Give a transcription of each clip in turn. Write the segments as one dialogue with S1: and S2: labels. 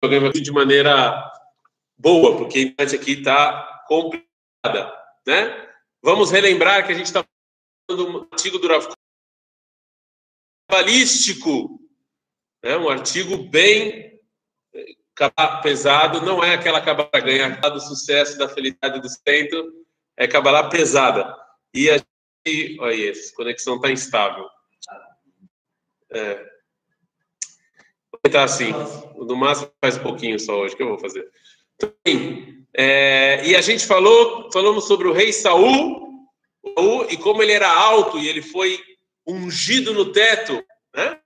S1: vai de maneira boa, porque a internet aqui está complicada, né? Vamos relembrar que a gente está falando do artigo do Rav cabalístico, né? um artigo bem eh, pesado, não é aquela cabala ganha do sucesso, da felicidade do centro, é cabala pesada. E a gente, olha isso, conexão está instável. É. Tentar assim, no máximo faz um pouquinho só hoje, que eu vou fazer. Então, é, e a gente falou, falamos sobre o rei Saul, e como ele era alto e ele foi ungido no teto, né?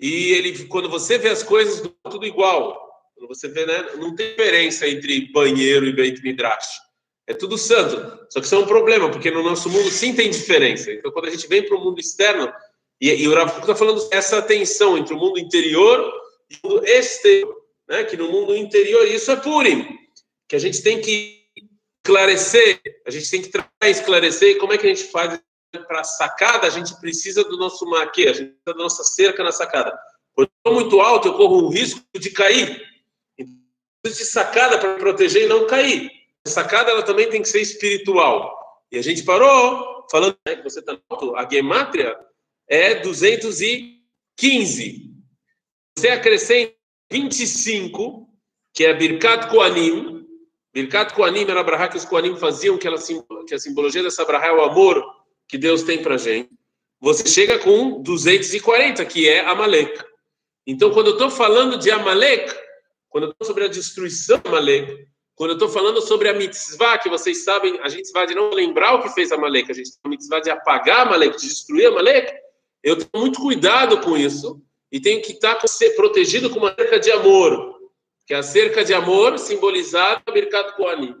S1: E ele, quando você vê as coisas, tudo igual. Quando você vê, né? Não tem diferença entre banheiro e Beit Midrash. É tudo santo. Só que isso é um problema, porque no nosso mundo sim tem diferença. Então, quando a gente vem para o mundo externo, e, e o Rav está falando essa tensão entre o mundo interior mundo exterior, né? Que no mundo interior, isso é Purim, que a gente tem que esclarecer, a gente tem que esclarecer e como é que a gente faz para a sacada, a gente precisa do nosso maquê, a gente precisa da nossa cerca na sacada. Quando eu estou muito alto, eu corro o risco de cair. Então, de sacada para proteger e não cair. A sacada ela também tem que ser espiritual. E a gente parou falando né, que você está alto, a gemátria é 215. Você acrescenta 25, que é Birkat Koanim. Birkat Koanim era a brahá que os Koanim faziam, que, ela, que a simbologia dessa brahá é o amor que Deus tem para gente, você chega com 240, que é Amalek. Então, quando eu estou falando de Amalek, quando eu estou sobre a destruição de Amalek, quando eu estou falando sobre a mitzvah, que vocês sabem, a mitzvah de não lembrar o que fez Amalek, a gente tem a mitzvah de apagar Amalek, de destruir Amalek, eu tenho muito cuidado com isso e tenho que estar protegido com uma cerca de amor, que é a cerca de amor simbolizada no Mercado Koanim.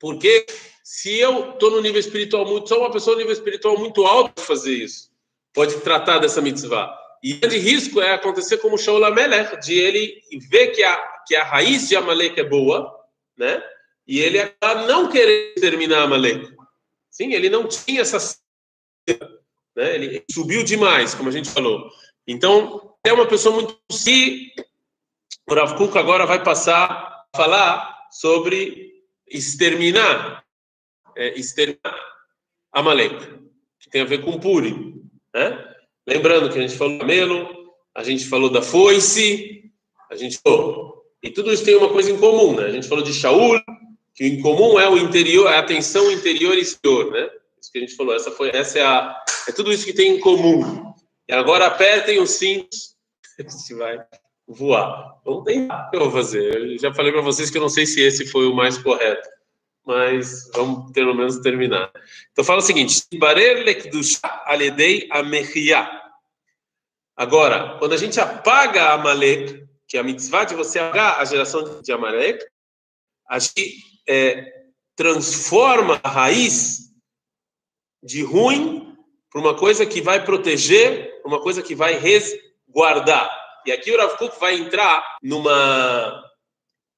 S1: Porque se eu estou no nível espiritual muito, só uma pessoa no nível espiritual muito alto pode fazer isso, pode tratar dessa mitzvah. E o grande risco é acontecer como Shaul Amelech, de ele ver que a, que a raiz de Amalek é boa, né? E ele acaba não querer terminar Amalek. Sim, ele não tinha essa. Né? Ele subiu demais, como a gente falou. Então, é uma pessoa muito. Se o Rav Kuk agora vai passar a falar sobre exterminar é, exterminar Amalek, que tem a ver com Purim. Né? Lembrando que a gente falou do camelo, a gente falou da foice, a gente falou. E tudo isso tem uma coisa em comum, né? A gente falou de Shaul, que em comum é o interior, é a tensão interior e exterior, né? Isso que a gente falou, essa foi, essa é a, é tudo isso que tem em comum. E agora apertem os cintos, se vai voar. Vamos tentar. O que eu vou fazer? Eu já falei para vocês que eu não sei se esse foi o mais correto mas vamos pelo menos terminar. Então fala o seguinte: Agora, quando a gente apaga Amalek, que é a mitzvah de você apagar a geração de Amalek, a gente é, transforma a raiz de ruim para uma coisa que vai proteger, uma coisa que vai resguardar. E aqui o Rav Kuk vai entrar numa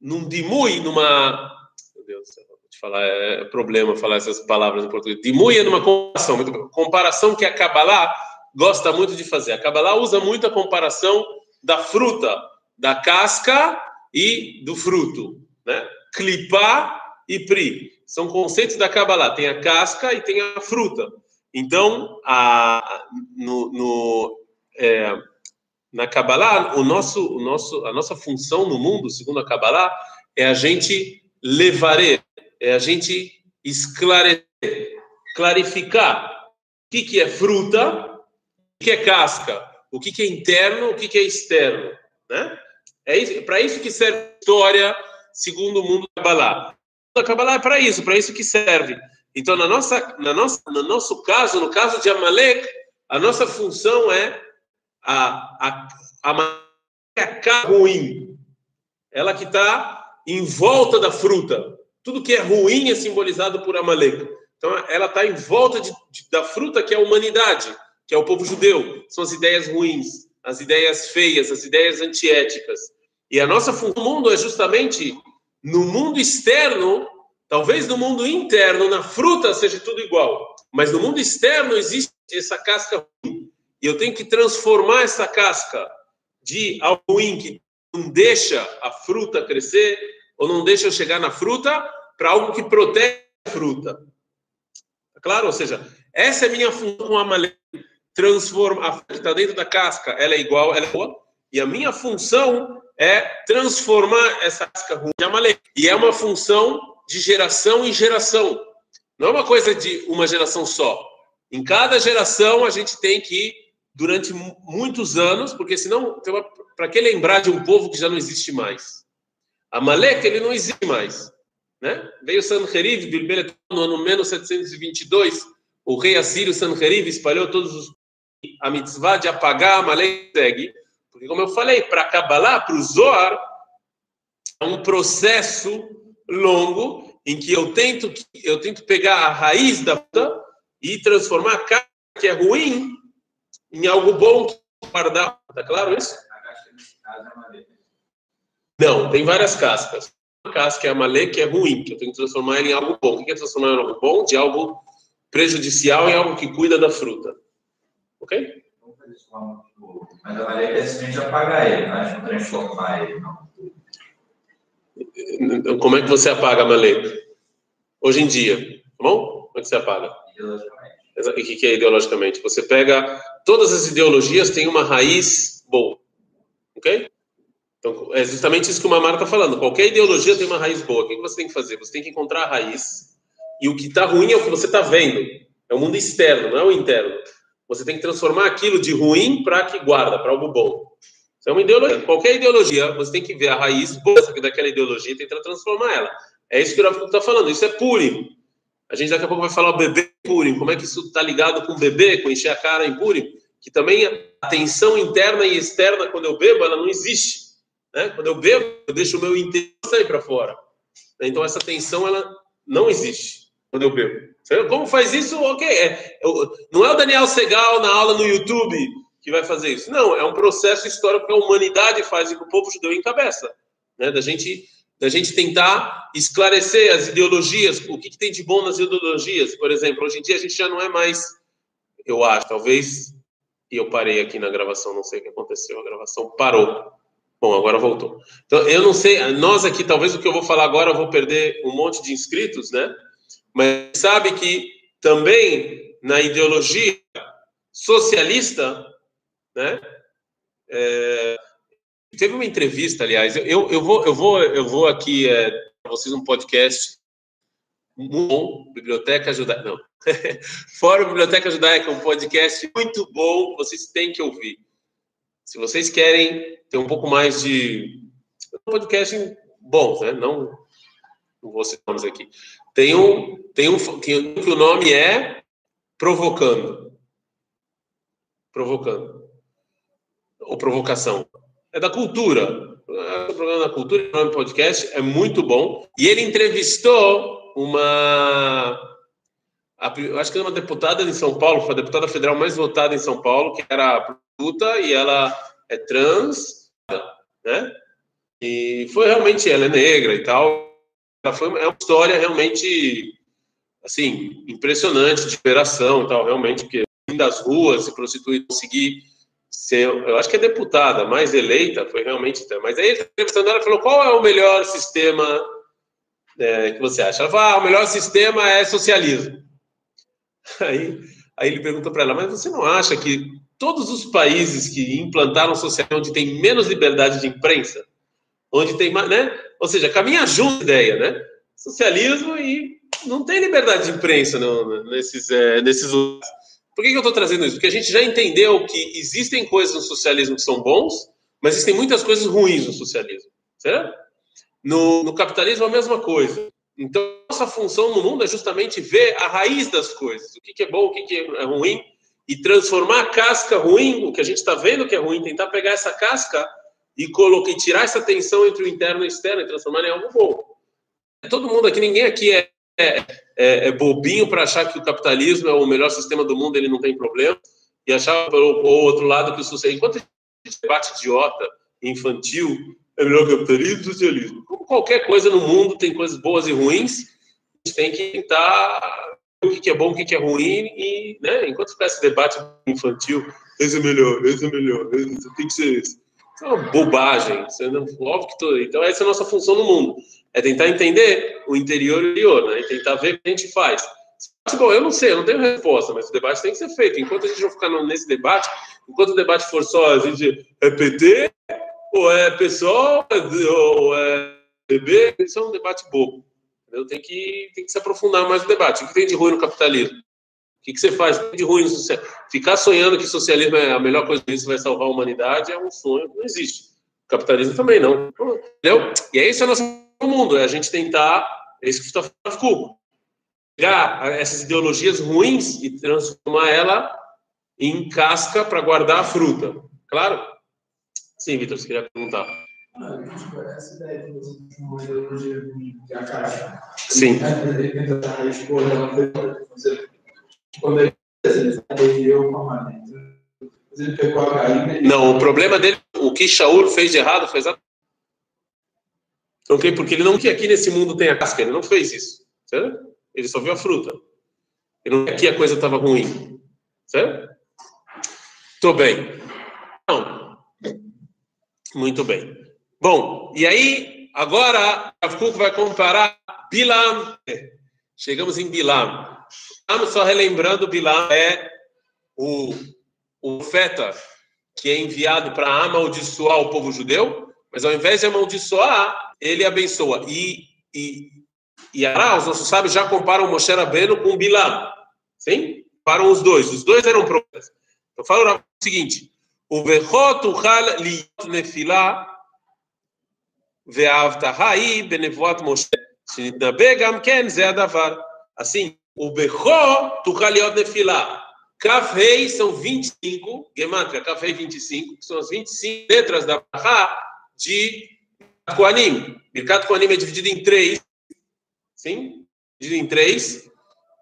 S1: num dimui, numa meu Deus do céu falar, é problema falar essas palavras em português. Dimuia numa comparação, muito, comparação que a Kabbalah gosta muito de fazer. A Kabbalah usa muito a comparação da fruta, da casca e do fruto, né? Clipar e pri. São conceitos da Kabbalah. Tem a casca e tem a fruta. Então, a, no, no é, na Kabbalah, o nosso, o nosso, a nossa função no mundo, segundo a Kabbalah, é a gente levar é a gente esclarecer, clarificar o que, que é fruta, o que é casca, o que, que é interno, o que, que é externo. Né? É para isso que serve a história segundo o mundo da Kabbalah. A Kabbalah é para isso, para isso que serve. Então, na nossa, na nossa, no nosso caso, no caso de Amalek, a nossa função é a, a, a, a ruim, ela que está em volta da fruta. Tudo que é ruim é simbolizado por Amalek. Então, ela está em volta de, de, da fruta que é a humanidade, que é o povo judeu. São as ideias ruins, as ideias feias, as ideias antiéticas. E a nossa função no mundo é justamente no mundo externo, talvez no mundo interno, na fruta seja tudo igual, mas no mundo externo existe essa casca ruim. E eu tenho que transformar essa casca de algo ruim que não deixa a fruta crescer ou não deixa eu chegar na fruta para algo que protege a fruta. Tá claro? Ou seja, essa é a minha função com a maleta. Transforma a que está dentro da casca, ela é igual, ela é boa. E a minha função é transformar essa casca ruim de amalek. E é uma função de geração em geração. Não é uma coisa de uma geração só. Em cada geração a gente tem que durante muitos anos, porque senão, para que lembrar de um povo que já não existe mais? Amalek, ele não existe mais. Né? Veio Sanherib, no ano menos 722, o rei assírio Sanherib espalhou todos os a mitzvah de apagar Amalek segue, porque como eu falei, para Kabbalah, para o Zohar, é um processo longo em que eu tento eu tento pegar a raiz da e transformar a que é ruim em algo bom guardar. Tá claro isso? Não, tem várias cascas. Uma casca é a malê, que é ruim, que eu tenho que transformar em algo bom. O que é transformar em algo bom? De algo prejudicial em algo que cuida da fruta. Ok?
S2: Mas a malê é simplesmente apagar ele, não é transformar ele, não.
S1: Como é que você apaga a malê? Hoje em dia, tá bom? Como é que você apaga? O que é ideologicamente? Você pega todas as ideologias têm uma raiz boa, ok? Então é justamente isso que o Mamar está falando. Qualquer ideologia tem uma raiz boa. O que você tem que fazer? Você tem que encontrar a raiz e o que está ruim é o que você está vendo. É o mundo externo, não é o interno. Você tem que transformar aquilo de ruim para que guarda, para algo bom. Isso é uma ideologia. Qualquer ideologia, você tem que ver a raiz daquela ideologia e tentar transformar ela. É isso que o Rafa está falando. Isso é puro. A gente daqui a pouco vai falar o bebê Purim, como é que isso está ligado com o bebê, com encher a cara em Purim, que também a tensão interna e externa, quando eu bebo, ela não existe. Né? Quando eu bebo, eu deixo o meu interno sair para fora. Então essa tensão, ela não existe quando eu bebo. Como faz isso? Ok. É, não é o Daniel Segal na aula no YouTube que vai fazer isso. Não, é um processo histórico que a humanidade faz e que o povo judeu encabeça. Né? Da gente da gente tentar esclarecer as ideologias, o que, que, tem de bom nas ideologias. Por exemplo, hoje em dia a gente já não é mais, eu acho, talvez, e eu parei aqui na gravação, não sei o que aconteceu, a gravação parou. Bom, agora voltou. Então, eu não sei, nós aqui, talvez o que eu vou falar agora, eu vou perder um monte de inscritos, né? Mas sabe que também na ideologia socialista, né? É, Teve uma entrevista, aliás, eu, eu, vou, eu, vou, eu vou aqui é, para vocês um podcast muito bom, Biblioteca Judaica. Não. Fórum Biblioteca Judaica, um podcast muito bom, vocês têm que ouvir. Se vocês querem ter um pouco mais de. Um podcast bom, né? Não, não vou citar nomes aqui. Tem um, tem um que o nome é Provocando. Provocando. Ou Provocação é da cultura. O programa da cultura, o nome podcast, é muito bom. E ele entrevistou uma. acho que é uma deputada em São Paulo, foi a deputada federal mais votada em São Paulo, que era prostituta e ela é trans, né? E foi realmente, ela é negra e tal. Foi, é uma história realmente, assim, impressionante de superação e tal, realmente, porque das ruas, se prostituir, conseguir ser, eu acho que é deputada mais eleita, foi realmente. Mas aí, entrevistando ela, falou: qual é o melhor sistema é, que você acha? Ela falou: ah, o melhor sistema é socialismo. Aí, aí ele pergunta para ela: mas você não acha que todos os países que implantaram socialismo, onde tem menos liberdade de imprensa, onde tem mais, né? Ou seja, caminha junto a ideia, né? Socialismo e não tem liberdade de imprensa nesses, é, nesses lugares. Por que, que eu estou trazendo isso? Porque a gente já entendeu que existem coisas no socialismo que são bons, mas existem muitas coisas ruins no socialismo. Certo? No, no capitalismo, a mesma coisa. Então, nossa função no mundo é justamente ver a raiz das coisas, o que, que é bom, o que, que é ruim, e transformar a casca ruim, o que a gente está vendo que é ruim, tentar pegar essa casca e, colocar, e tirar essa tensão entre o interno e o externo e transformar em algo bom. Todo mundo aqui, ninguém aqui é é, é, é bobinho para achar que o capitalismo é o melhor sistema do mundo, ele não tem problema, e achar pelo outro lado que o socialismo. Enquanto gente debate idiota, infantil, é melhor capitalismo ou socialismo. Como qualquer coisa no mundo tem coisas boas e ruins, a gente tem que tentar o que é bom, o que é ruim, e né, enquanto ficar esse debate infantil, esse é melhor, esse é melhor, esse tem que ser esse. é uma bobagem. Você não, óbvio que tô, então essa é a nossa função no mundo. É tentar entender o interior e o né? E tentar ver o que a gente faz. Bom, eu não sei, eu não tenho resposta, mas o debate tem que ser feito. Enquanto a gente não ficar nesse debate, enquanto o debate for só a gente é PT, ou é pessoal, ou é BB, isso é um debate bobo. Tenho que, tem que se aprofundar mais no debate. O que tem de ruim no capitalismo? O que, que você faz de ruim no socialismo? Ficar sonhando que socialismo é a melhor coisa que vai salvar a humanidade é um sonho, não existe. O capitalismo também não. Entendeu? E é isso o nosso mundo, é a gente tentar, é isso que está falando, pegar essas ideologias ruins e transformar ela em casca para guardar a fruta. Claro? Sim, Vitor, você queria perguntar. Sim. Galinha. Não, o problema dele, o que Shaul fez de errado foi exatamente. Ok? Porque ele não quer aqui nesse mundo tem a casca, ele não fez isso. Certo? Ele só viu a fruta. Ele não quer que a coisa estava ruim. Certo? Tô bem. Não. Muito bem. Bom, e aí, agora, Rav vai comparar Bilam. Chegamos em Bilam. Só relembrando, Bilam é o, o feta que é enviado para amaldiçoar o povo judeu, mas ao invés de amaldiçoar, ele abençoa. E, e, e Ará, os nossos sábios já comparam Moshe Rabbeinu com Bilam. Sim? Comparam os dois. Os dois eram profetas. Então, Eu falo o seguinte. O Vechot Uchal Liot Nefilah Ve'avtahai Benevoat Moshe Shinitnabe Gam Ken Zé Adavar. Assim, o Bechó Tuchal Liot Nefilah. Kafrei são 25, Gematria, Kafrei 25, que são as 25 letras da Barra de Koanim. Birkat Koanim é dividido em três, sim? Dividido em três,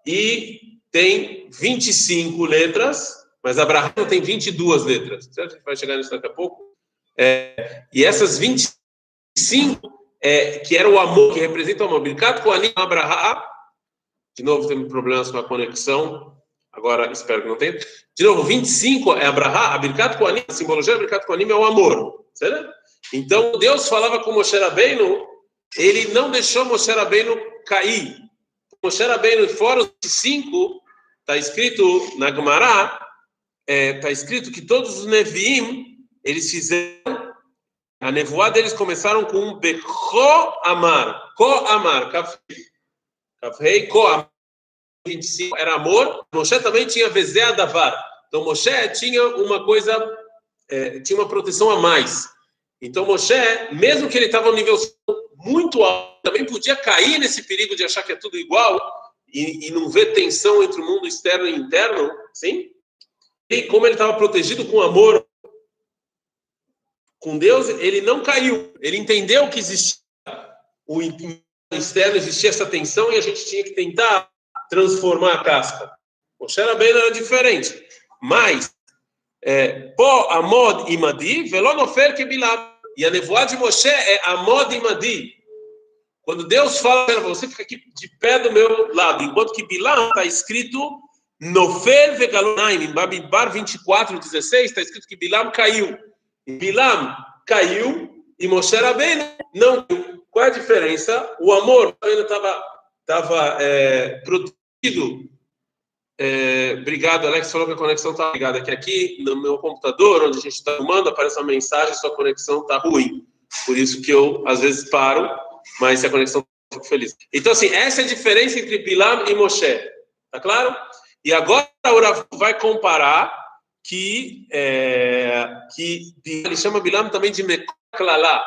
S1: e tem 25 letras, mas a Brahá tem 22 letras. Certo? A gente vai chegar nisso daqui a pouco. É, e essas 25 cinco, é, que era o amor, que representa o amor. Birkat Koanim Abraha. De novo, temos problemas com a conexão. Agora, espero que não tenha. De novo, 25 é Abraha. A Birkat Koanim, a simbologia da Birkat Koanim é o amor. Certo? Então, Deus falava com Moshe Rabbeinu, ele não deixou Moshe Rabbeinu cair. Moshe Rabbeinu, fora os cinco, está escrito na Gemara, está é, tá escrito que todos os Neviim, eles fizeram a nevoa deles começaram com um Becho Amar. Ko Amar. Kafrei Ko Amar. 25 era amor. Moshe também tinha Vezé Davar. Então Moshe tinha uma coisa, é, tinha uma proteção a mais. Então Moshe, mesmo que ele estava no nível muito alto, também podia cair nesse perigo de achar que é tudo igual e, e não ver tensão entre o mundo externo e interno, sim? E como ele estava protegido com amor, com Deus, ele não caiu. Ele entendeu que existia o externo, existia essa tensão e a gente tinha que tentar transformar a casca. Moshe Rabbeinu era diferente. Mas, é, po amod imadi, velonofer que bilam. E a nevoada de Moshe é amod imadi. Quando Deus fala para você, fica aqui de pé do meu lado. Enquanto que Bilam está escrito Nofer vegalonaim. Em Babidbar 24, 16, está escrito que Bilam caiu. Bilam caiu e Moshe Rabbeinu não caiu. Qual é a diferença? O amor ainda estava tava, é. É, obrigado, Alex falou que a conexão está ligada. Que aqui no meu computador, onde a gente está filmando, aparece uma mensagem: sua conexão está ruim. Por isso que eu às vezes paro, mas se a conexão eu fico feliz. Então, assim, essa é a diferença entre Bilam e Moshe. Tá claro? E agora o Rav vai comparar que, é, que ele chama Bilam também de Meklalá.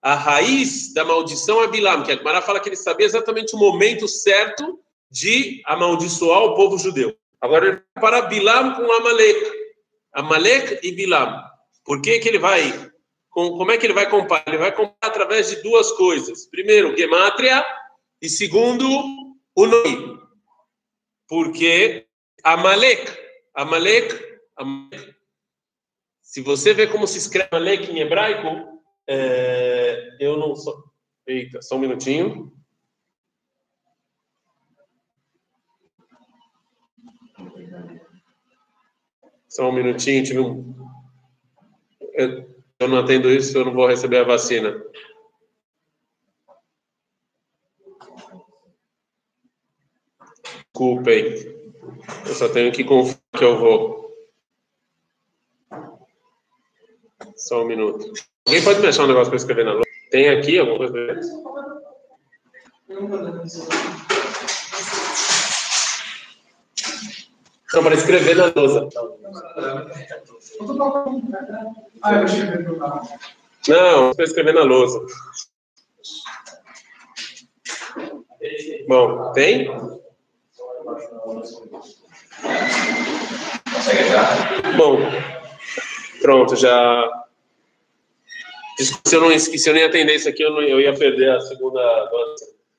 S1: A raiz da maldição é Bilam, que a Gemara fala que ele sabia exatamente o momento certo de amaldiçoar o povo judeu. Agora ele vai para Bilam com Amalek. Amalek e Bilam. Por que, que ele vai? Como é que ele vai comparar? Ele vai comparar através de duas coisas. Primeiro, Gematria, e segundo, o nome. Porque Amalek, Amalek se você vê como se escreve Amalek em hebraico, é, eu não sou. Eita, só um minutinho. Só um minutinho, tive um. Eu, eu não atendo isso, eu não vou receber a vacina. Desculpem. Eu só tenho que confiar que eu vou. Só um minuto. Alguém pode me achar um negócio para escrever na lousa? Tem aqui alguma coisa? Não, para escrever na lousa. Não, para escrever na lousa. Bom, tem? Bom, pronto, já. Se eu não, se eu nem atender isso aqui, eu, não, eu ia perder a segunda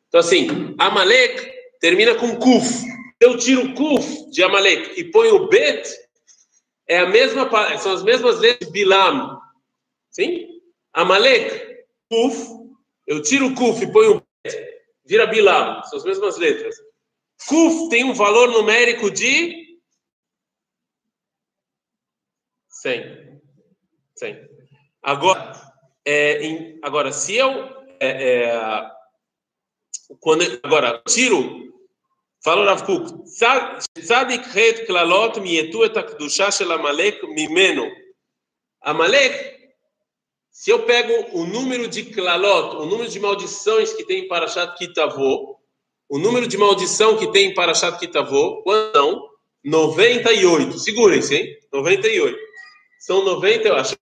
S1: Então, assim, Amalek termina com Kuf. Eu tiro o Kuf de Amalek e ponho o Bet, é a mesma, são as mesmas letras Bilam. Sim? Amalek, Kuf, eu tiro o Kuf e ponho o Bet, vira Bilam. São as mesmas letras. Kuf tem um valor numérico de 100. 100. Agora, é, em, agora se eu é, é, quando agora tiro fala Rav Kuk tzadik het klalot mietu et akdusha shel Amalek mimeno Amalek se eu pego o número de klalot o número de maldições que tem em Parashat Kitavô o número de maldição que tem em Parashat Kitavô, quantos são? 98. Segurem-se, hein? 98. São 90, eu acho.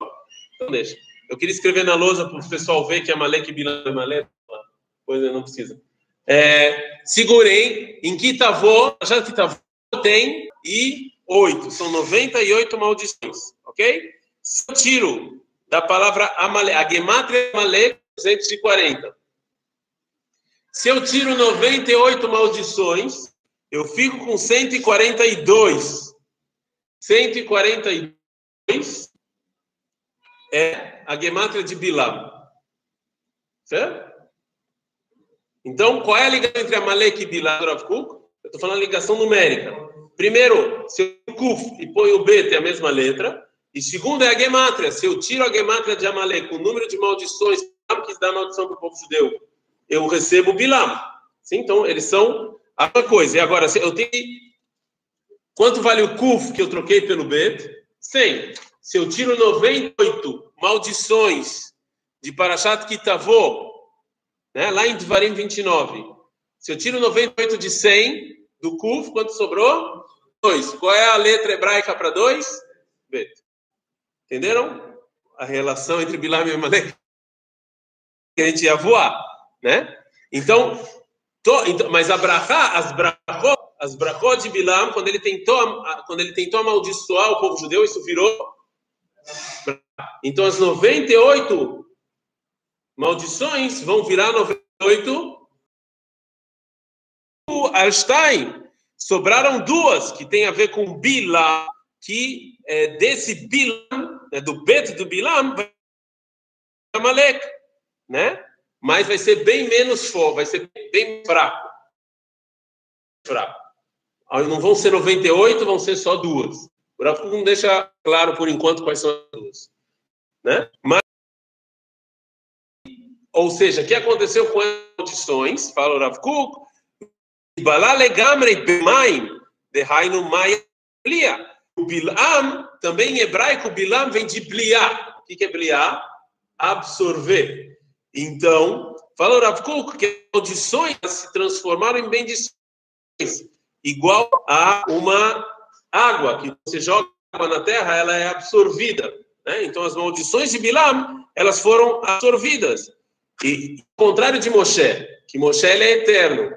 S1: Então deixa. Eu queria escrever na lousa para o pessoal ver que é Malek e Bilam é. Pois não precisa. É, segurem, em Kitavô, Parashat Kitavô tem e 8. São 98 maldições, ok? Se eu tiro da palavra Amalek, a Gematria Amalek, 240. Se eu tiro 98 maldições, eu fico com 142. 142 é a gemátria de Bilam. Certo? Então, qual é a ligação entre Amalek e Bilam, Rav Kuk? Eu estou falando ligação numérica. Primeiro, se eu Kuf e ponho o B, tem a mesma letra. E segundo é a gemátria. Se eu tiro a gemátria de Amalek, o número de maldições que dá maldição para o povo judeu, eu recebo Bilam. Sim, então, eles são a mesma coisa. E agora, eu tenho. Quanto vale o Kuf que eu troquei pelo Bet? 100. Se eu tiro 98 maldições de Parashat Kitavô, né, lá em Dvarim 29, se eu tiro 98 de 100 do Kuf, quanto sobrou? 2. Qual é a letra hebraica para 2? Bet. Entenderam? A relação entre Bilam e Amalek. Que a gente ia voar né? Então, to, então mas a as brachot, as brachot de Bilam, quando ele tentou, quando ele tentou amaldiçoar o povo judeu, isso virou então as 98 maldições vão virar 98 Einstein sobraram duas que tem a ver com Bilam, que é, desse Bilam, né, do Bet do Bilam, Amalek, né? mas vai ser bem menos forte, vai ser bem fraco. Fraco. Não vão ser 98, vão ser só duas. O Rav não deixa claro por enquanto quais são as duas. Né? Mas, ou seja, o que aconteceu com as condições? Fala o Rav Kuk, o Bilam, também em hebraico, Bilam vem de bliá. O que é bliá? Absorver. Então, fala o Rav Kuk que audições se transformaram em bendições, igual a uma água, que você joga água na terra, ela é absorvida. Né? Então, as maldições de Bilam, elas foram absorvidas. E ao contrário de Moshe, que Moshe ele é eterno,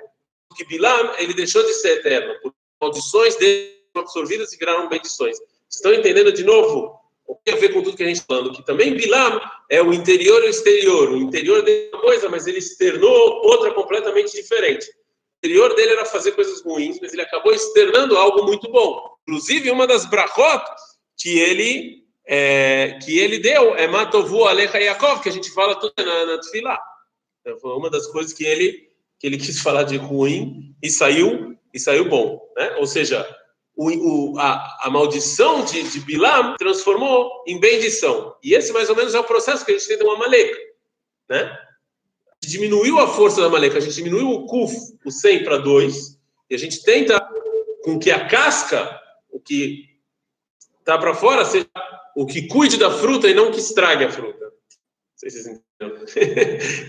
S1: que Bilam, ele deixou de ser eterno, porque maldições dele absorvidas e viraram bendições. Estão entendendo de novo tem a ver com tudo que a gente está falando, que também Bilam é o interior e o exterior. O interior dele é uma coisa, mas ele externou outra completamente diferente. O interior dele era fazer coisas ruins, mas ele acabou externando algo muito bom. Inclusive, uma das brachot que ele, é, que ele deu é Matovu Alecha Yaakov, que a gente fala tudo na, na Tfilá. Então, foi uma das coisas que ele, que ele quis falar de ruim e saiu, e saiu bom. Né? Ou seja, o, o, a, a, maldição de, de Bilam transformou em bendição. E esse, mais ou menos, é o processo que a gente tem de uma Maleca. Né? Diminuiu a força da Maleca, a gente diminuiu o Kuf, o 100 para 2, e a gente tenta com que a casca, o que está para fora, seja o que cuide da fruta e não que estrague a fruta. Não sei se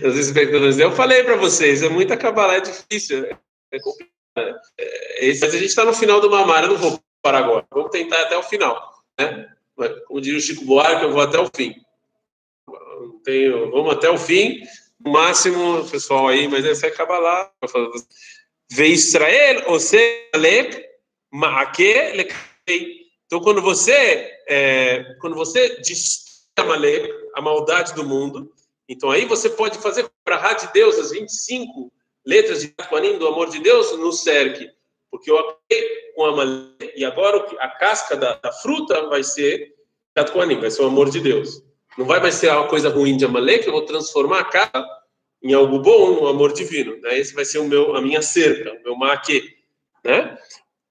S1: vocês entenderam. Eu falei para vocês, é muita cabalé, é difícil, é complicado. É, esse, a gente está no final do Mamara, eu não vou parar agora. Vamos tentar até o final. Né? Como diria o Chico Buarque, eu vou até o fim. Tenho, vamos até o fim. No máximo, pessoal aí, mas essa é Kabbalah. Vê Israel, você lek, maake, lekei. Então, quando você, é, quando você destrói a maldade do mundo, então aí você pode fazer para a de Deus as 25 letras de Quanim do amor de Deus no cerque, porque eu acabei com a malé, e agora a casca da, da fruta vai ser Quanim, vai ser o amor de Deus. Não vai mais ser uma coisa ruim de Amalek, eu vou transformar a casca em algo bom, no amor divino. Né? Esse vai ser o meu, a minha cerca, o meu maque. Né?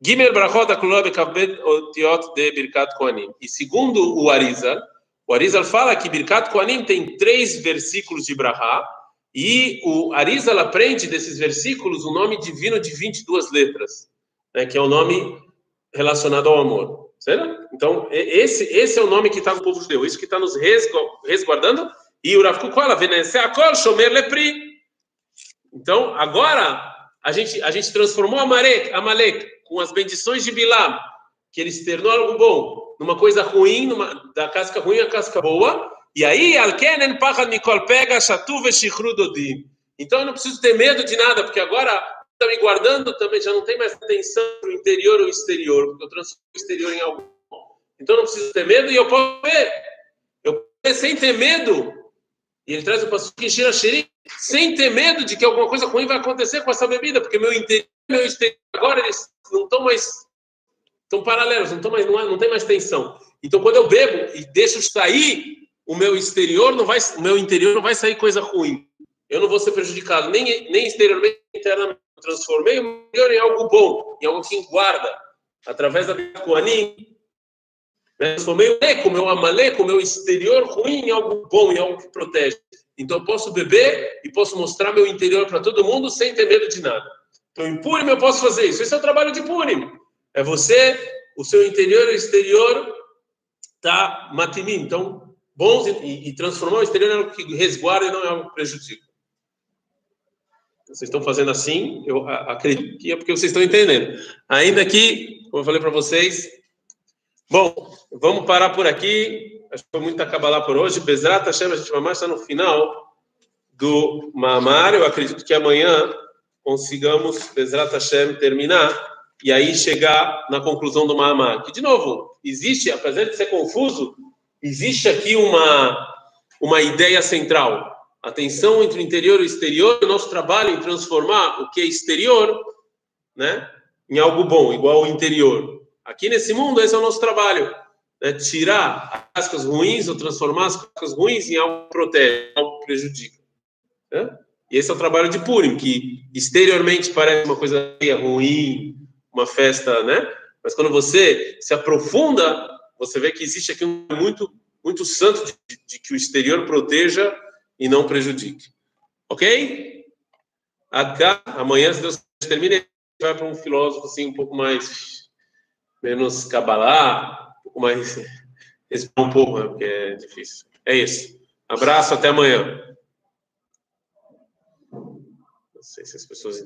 S1: Gimel Brachot Kavbed Otiot de Birkat Koanim. E segundo o Arizal, o Arizal fala que Birkat Koanim tem três versículos de Brahá, e o Arizal aprende desses versículos o nome divino de 22 letras, né, que é o nome relacionado ao amor. Certo? Então, esse, esse é o nome que está no povo judeu, isso que está nos resguardando. E o Rav Kuk fala, Veneseakol Shomer Lepri. Então, agora, a gente, a gente transformou Amalek, Amalek com as bendições de Bilam, que ele externou algo bom, numa coisa ruim, numa, da casca ruim a casca boa, e aí, Alkenen Pachad Mikol pega Shatu Veshichru Dodim. Então eu não preciso ter medo de nada, porque agora está me guardando também, já não tem mais atenção para o interior ou exterior, porque eu transformo o exterior em algo bom. Então eu não preciso ter medo e eu posso ver. Eu posso ver sem ter medo. E ele traz o passo que encher a sem ter medo de que alguma coisa ruim vai acontecer com essa bebida, porque meu interior meu exterior agora eles não estão mais estão paralelos, não, mais, não, não tem mais tensão. Então quando eu bebo e deixo sair o meu exterior não vai, o meu interior não vai sair coisa ruim. Eu não vou ser prejudicado nem, nem exteriormente, internamente. Transformei o meu interior em algo bom, em algo que guarda, através da Koanim. Transformei o eco, o meu amaleco, meu exterior ruim em algo bom, em algo que protege. Então eu posso beber e posso mostrar meu interior para todo mundo sem ter medo de nada. Então Purim eu posso fazer isso. Esse é o trabalho de Purim. É você, o seu interior e o exterior tá matimim. Então bons e, e transformar o exterior em algo que resguarda e não é algo que prejudica. Vocês estão fazendo assim, eu acredito que é porque vocês estão entendendo. Ainda que, como eu falei para vocês, bom, vamos parar por aqui. Acho que foi muito acabar por hoje. Bezrat Hashem, a gente vai mais estar no final do Mamar. Eu acredito que amanhã consigamos, Bezrat Hashem, terminar e aí chegar na conclusão do Mamar. Que, de novo, existe, apesar de ser confuso, existe aqui uma, uma ideia central. A tensão entre o interior e o exterior, o nosso trabalho em transformar o que é exterior né, em algo bom, igual ao interior. Aqui nesse mundo, esse é o nosso trabalho. Né, tirar as cascas ruins ou transformar as cascas ruins em algo que protege, algo que prejudica. Né? Esse é o trabalho de Purim, que exteriormente parece uma coisa ruim, uma festa, né? Mas quando você se aprofunda você vê que existe aqui um muito, muito santo de, de que o exterior proteja e não prejudique. Ok? Até amanhã, se Deus termina, a vai para um filósofo assim um pouco mais menos cabalá, um pouco mais um pouco, né, porque é difícil. É isso. Abraço, até amanhã. Não sei se as pessoas